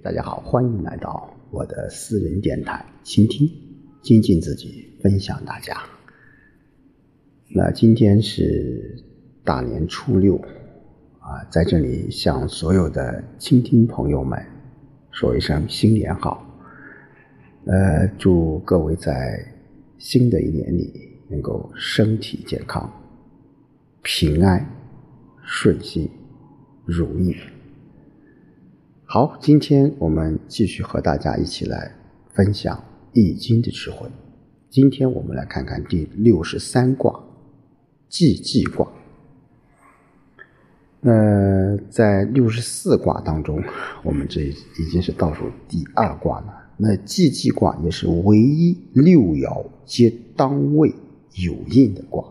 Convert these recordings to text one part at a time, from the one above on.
大家好，欢迎来到我的私人电台，倾听、精进自己，分享大家。那今天是大年初六啊，在这里向所有的倾听朋友们说一声新年好。呃，祝各位在新的一年里能够身体健康、平安、顺心、如意。好，今天我们继续和大家一起来分享《易经》的智慧。今天我们来看看第六十三卦——既济卦。那在六十四卦当中，我们这已经是倒数第二卦了。那既济卦也是唯一六爻皆当位有应的卦。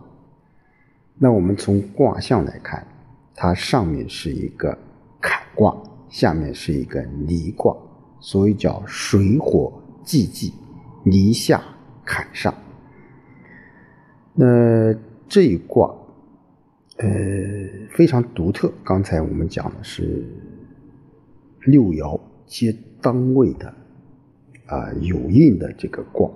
那我们从卦象来看，它上面是一个坎卦。下面是一个离卦，所以叫水火既济，离下坎上。那这一卦，呃，非常独特。刚才我们讲的是六爻皆当位的啊有印的这个卦，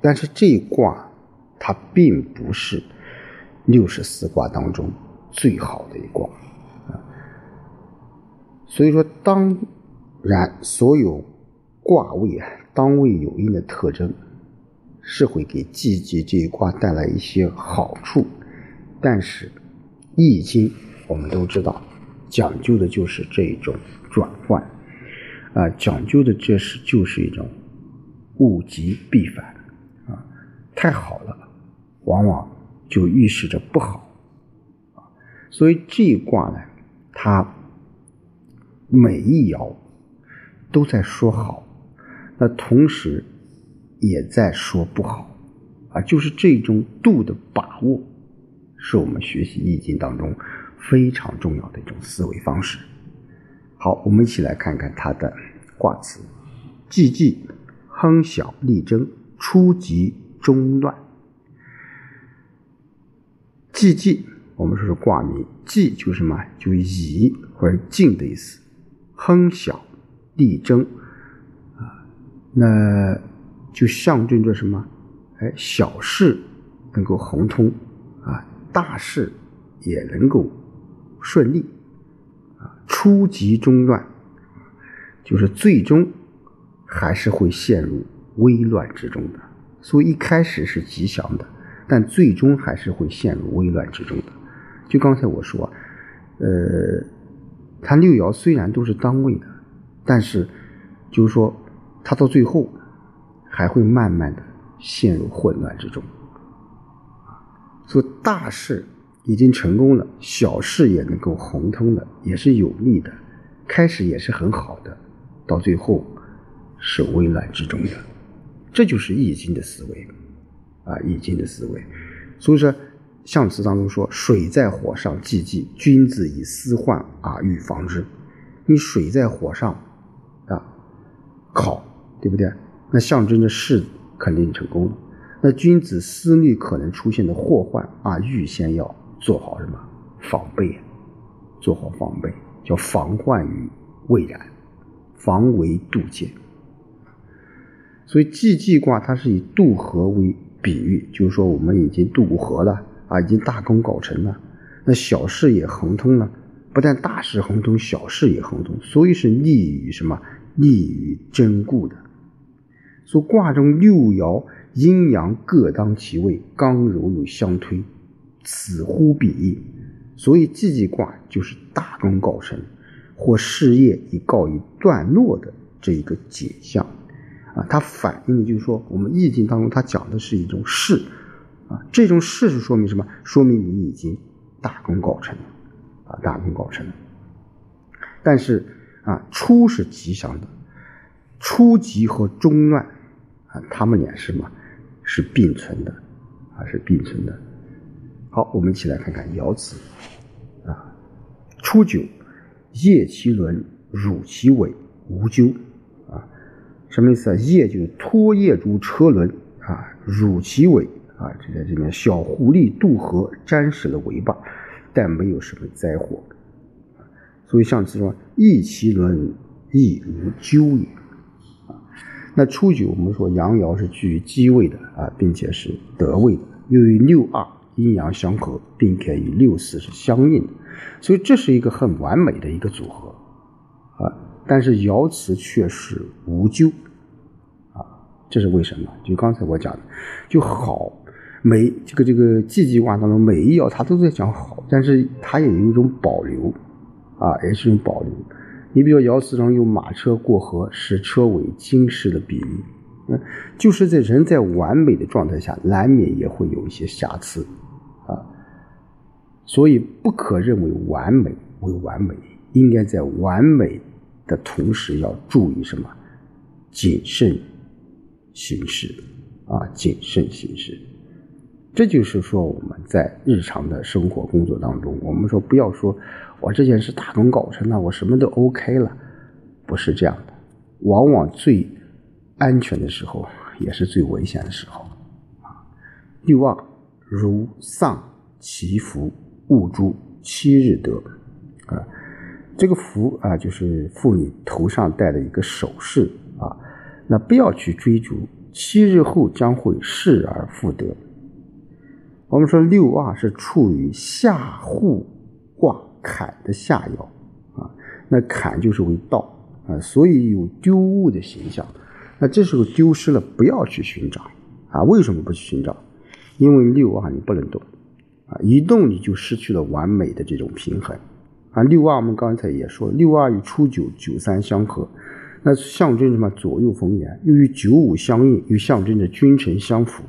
但是这一卦它并不是六十四卦当中最好的一卦。所以说，当然，所有卦位啊，当位有应的特征，是会给季节这一卦带来一些好处。但是，《易经》我们都知道，讲究的就是这一种转换，啊，讲究的这是就是一种物极必反，啊，太好了，往往就预示着不好，啊，所以这一卦呢，它。每一爻都在说好，那同时也在说不好，啊，就是这种度的把握，是我们学习易经当中非常重要的一种思维方式。好，我们一起来看看它的卦辞：既济，亨小利贞，初吉中乱。既济，我们说是卦名，济就是什么？就以或者进的意思。亨小利贞啊，那就象征着什么？哎，小事能够亨通啊，大事也能够顺利啊。初吉中乱，就是最终还是会陷入危乱之中的。所以一开始是吉祥的，但最终还是会陷入危乱之中的。就刚才我说，呃。它六爻虽然都是当位的，但是就是说，它到最后还会慢慢的陷入混乱之中。所以大事已经成功了，小事也能够红通的，也是有利的，开始也是很好的，到最后是危乱之中的。这就是易经的思维啊，易经的思维。所以说。象辞当中说：“水在火上既济，君子以思患而预防之。”你水在火上啊，烤，对不对？那象征着事肯定成功了。那君子思虑可能出现的祸患啊，预先要做好什么防备？做好防备，叫防患于未然，防为杜渐。所以既济卦它是以渡河为比喻，就是说我们已经渡过河了。啊，已经大功告成了，那小事也亨通了，不但大事亨通，小事也亨通，所以是利于什么？利于贞固的。说卦中六爻阴阳各当其位，刚柔有相推，此乎彼。所以既济卦就是大功告成，或事业已告一段落的这一个解象。啊，它反映的就是说，我们易经当中它讲的是一种事。啊，这种事实说明什么？说明你已经大功告成了，啊，大功告成。但是啊，初是吉祥的，初吉和中乱啊，他们俩是什么？是并存的，啊，是并存的。好，我们一起来看看爻辞啊，初九，夜其轮，辱其尾，无咎啊，什么意思啊？夜就是拖叶珠车轮啊，辱其尾。啊，这在这边小狐狸渡河沾湿了尾巴，但没有什么灾祸。所以上次说，翼其轮亦无咎也。啊，那初九我们说阳爻是居于基位的啊，并且是得位的，又与六二阴阳相合，并且与六四是相应的，所以这是一个很完美的一个组合啊。但是爻辞却是无咎啊，这是为什么？就刚才我讲的，就好每这个这个季季卦当中每一爻它都在讲好，但是它也有一种保留啊，也是一种保留。你比如爻辞中用马车过河，使车为金石的比喻，嗯，就是在人在完美的状态下，难免也会有一些瑕疵啊，所以不可认为完美为完美，应该在完美。的同时要注意什么？谨慎行事啊，谨慎行事。这就是说我们在日常的生活工作当中，我们说不要说我这件事大功告成了，我什么都 OK 了，不是这样的。往往最安全的时候，也是最危险的时候啊。欲望如丧其福，勿诛七日得啊。这个福啊，就是妇女头上戴的一个首饰啊。那不要去追逐，七日后将会失而复得。我们说六二是处于下户卦坎的下爻啊，那坎就是为道啊，所以有丢物的形象。那这时候丢失了，不要去寻找啊。为什么不去寻找？因为六二你不能动啊，一动你就失去了完美的这种平衡。啊，六二我们刚才也说，六二与初九、九三相合，那象征什么？左右逢源，又与九五相应，又象征着君臣相辅。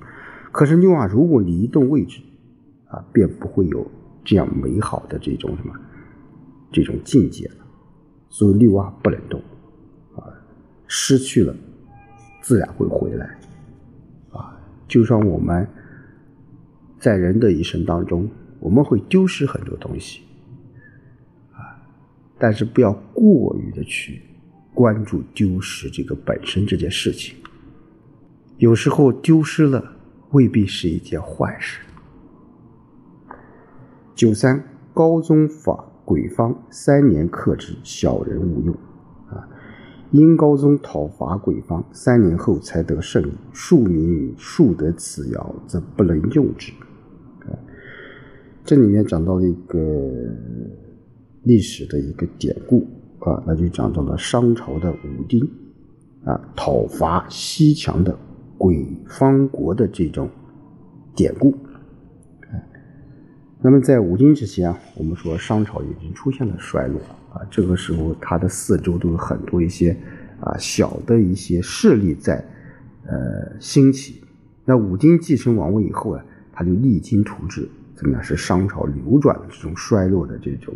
可是六二如果你移动位置，啊，便不会有这样美好的这种什么这种境界了。所以六二不能动，啊，失去了，自然会回来。啊，就像我们在人的一生当中，我们会丢失很多东西。啊但是不要过于的去关注丢失这个本身这件事情，有时候丢失了未必是一件坏事。九三高宗法鬼方三年克之，小人勿用啊。因高宗讨伐鬼方，三年后才得胜利，庶民庶得此爻，则不能用之。啊，这里面讲到了一个。历史的一个典故啊，那就讲到了商朝的武丁啊讨伐西墙的鬼方国的这种典故。那么在武丁之前啊，我们说商朝已经出现了衰落啊，这个时候它的四周都有很多一些啊小的一些势力在呃兴起。那武丁继承王位以后啊，他就励精图治。怎么样？是商朝流转的这种衰落的这种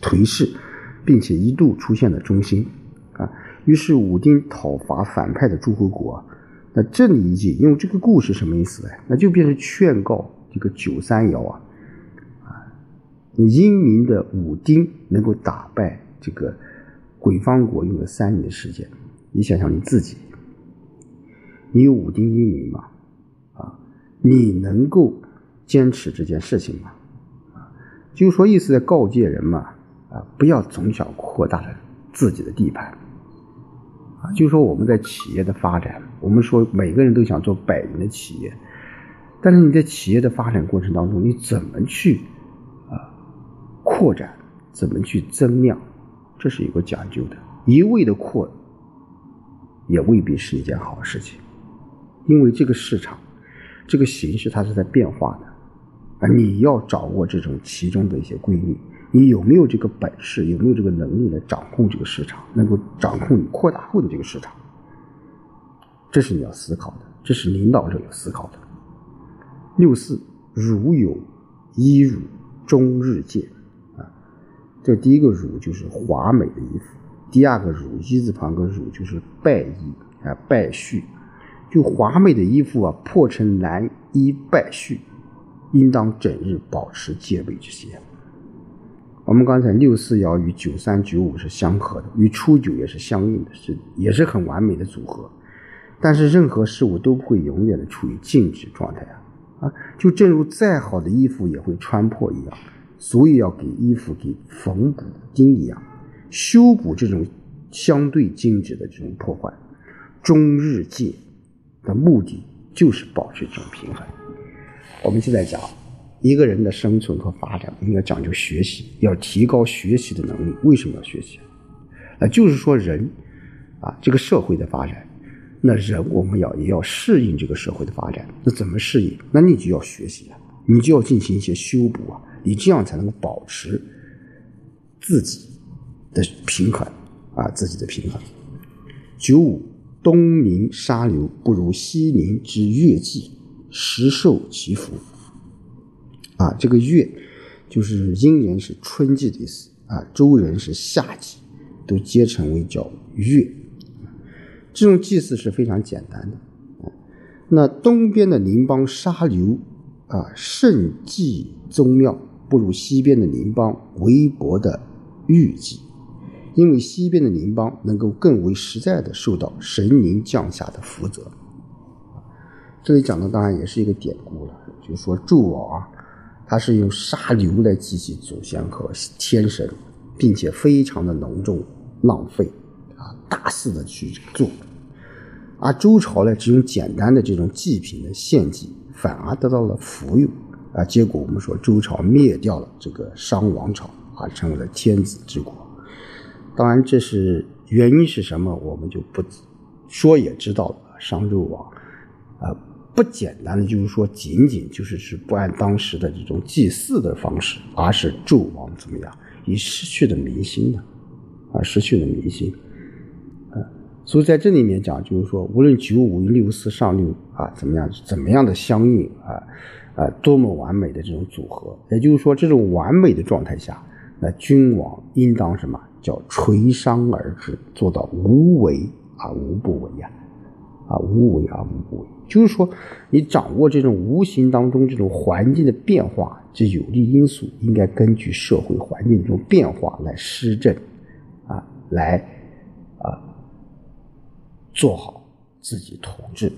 颓势，并且一度出现了中兴啊。于是武丁讨伐反派的诸侯国，那这里一句用这个故事什么意思呢？那就变成劝告这个九三爻啊啊，英明的武丁能够打败这个鬼方国用了三年的时间。你想想你自己，你有武丁英明吗？啊，你能够？坚持这件事情嘛，啊，就是说意思在告诫人嘛，啊，不要总想扩大了自己的地盘，啊，就说我们在企业的发展，我们说每个人都想做百年的企业，但是你在企业的发展过程当中，你怎么去啊扩展，怎么去增量，这是有个讲究的，一味的扩，也未必是一件好事情，因为这个市场，这个形势它是在变化的。啊，你要掌握这种其中的一些规律，你有没有这个本事，有没有这个能力来掌控这个市场，能够掌控你扩大后的这个市场？这是你要思考的，这是领导者要思考的。六四，儒有衣辱，终日见啊。这第一个辱就是华美的衣服，第二个辱一字旁个辱就是败衣啊，败絮。就华美的衣服啊，破成难衣败絮。应当整日保持戒备之心。我们刚才六四爻与九三九五是相合的，与初九也是相应的，是也是很完美的组合。但是任何事物都不会永远的处于静止状态啊！啊，就正如再好的衣服也会穿破一样，所以要给衣服给缝补丁一样，修补这种相对静止的这种破坏。中日界的目的就是保持这种平衡。我们现在讲，一个人的生存和发展应该讲究学习，要提高学习的能力。为什么要学习？啊，就是说人啊，这个社会的发展，那人我们要也要适应这个社会的发展。那怎么适应？那你就要学习啊，你就要进行一些修补啊，你这样才能够保持自己的平衡啊，自己的平衡。九五，东临沙流，不如西临之月季，时受其福。啊，这个月就是殷人是春季的意思啊，周人是夏季。都皆称为叫月，这种祭祀是非常简单的。那东边的邻邦沙流啊，盛祭宗庙，不如西边的邻邦微薄的玉祭，因为西边的邻邦能够更为实在的受到神灵降下的福泽。这里讲的当然也是一个典故了，就是说纣王啊，他是用沙流来祭祀祖先和天神。并且非常的隆重、浪费啊，大肆的去做。而周朝呢，只用简单的这种祭品的献祭，反而得到了福佑啊。结果我们说，周朝灭掉了这个商王朝啊，成为了天子之国。当然，这是原因是什么，我们就不说也知道了。商纣王啊，不简单的就是说，仅仅就是是不按当时的这种祭祀的方式，而是纣王怎么样？已失去的民心了，啊，失去了民心，啊，所以在这里面讲，就是说，无论九五六四上六啊，怎么样，怎么样的相应啊，啊，多么完美的这种组合，也就是说，这种完美的状态下，那君王应当什么？叫垂商而治，做到无为而无不为呀，啊无为而无不为。就是说，你掌握这种无形当中这种环境的变化这有利因素，应该根据社会环境这种变化来施政，啊，来啊做好自己统治。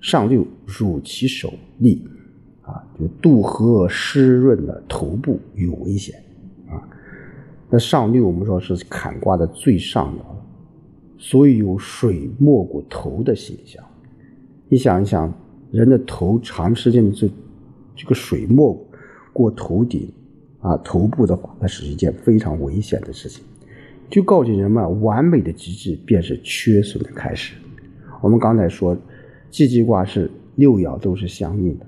上六乳其手立，啊，就渡河湿润的头部有危险，啊，那上六我们说是坎卦的最上爻。所以有水没过头的现象，你想一想，人的头长时间的这这个水没过头顶啊，头部的话，那是一件非常危险的事情。就告诫人们，完美的极致便是缺损的开始。我们刚才说，季季卦是六爻都是相应的，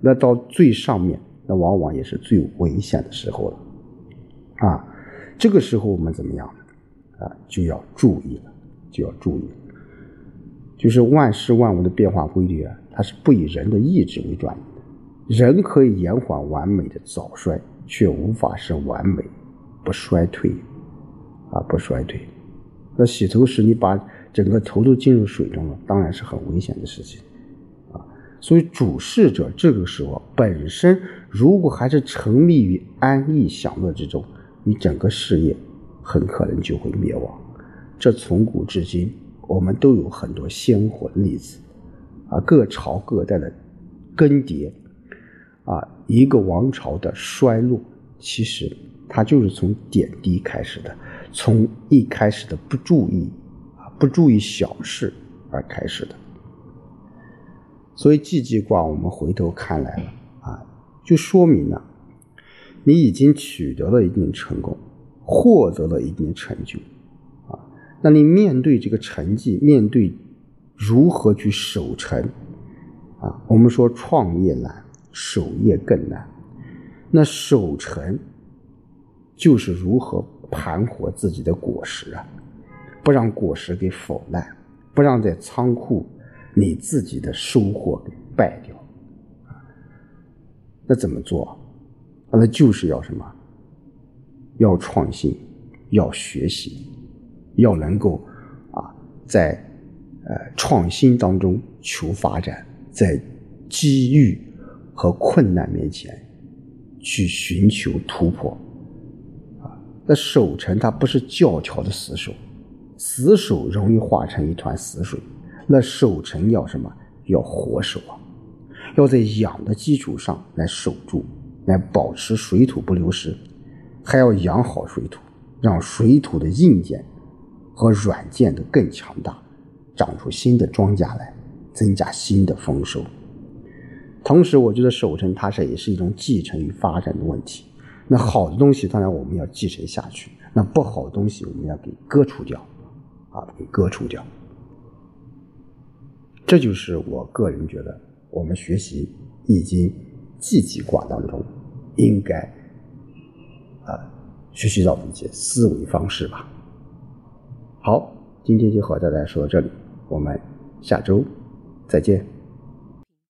那到最上面，那往往也是最危险的时候了。啊，这个时候我们怎么样啊，就要注意了。就要注意，就是万事万物的变化规律啊，它是不以人的意志为转移的。人可以延缓完美的早衰，却无法使完美不衰退，啊，不衰退。那洗头时你把整个头都浸入水中了，当然是很危险的事情，啊。所以主事者这个时候本身如果还是沉迷于安逸享乐之中，你整个事业很可能就会灭亡。这从古至今，我们都有很多鲜活例子，啊，各朝各代的更迭，啊，一个王朝的衰落，其实它就是从点滴开始的，从一开始的不注意，啊，不注意小事而开始的。所以季季卦，我们回头看来了，啊，就说明了你已经取得了一定成功，获得了一定成就。那你面对这个成绩，面对如何去守成啊？我们说创业难，守业更难。那守成就是如何盘活自己的果实啊，不让果实给腐烂，不让在仓库你自己的收获给败掉。那怎么做？那就是要什么？要创新，要学习。要能够啊，在呃创新当中求发展，在机遇和困难面前去寻求突破啊。那守城它不是教条的死守，死守容易化成一团死水。那守城要什么？要活守啊！要在养的基础上来守住，来保持水土不流失，还要养好水土让水土的硬件和软件的更强大，长出新的庄稼来，增加新的丰收。同时，我觉得守成它是也是一种继承与发展的问题。那好的东西，当然我们要继承下去；那不好的东西，我们要给割除掉，啊，给割除掉。这就是我个人觉得，我们学习《易经》季季卦当中应该啊学习到的一些思维方式吧。好，今天就和大家说到这里，我们下周再见。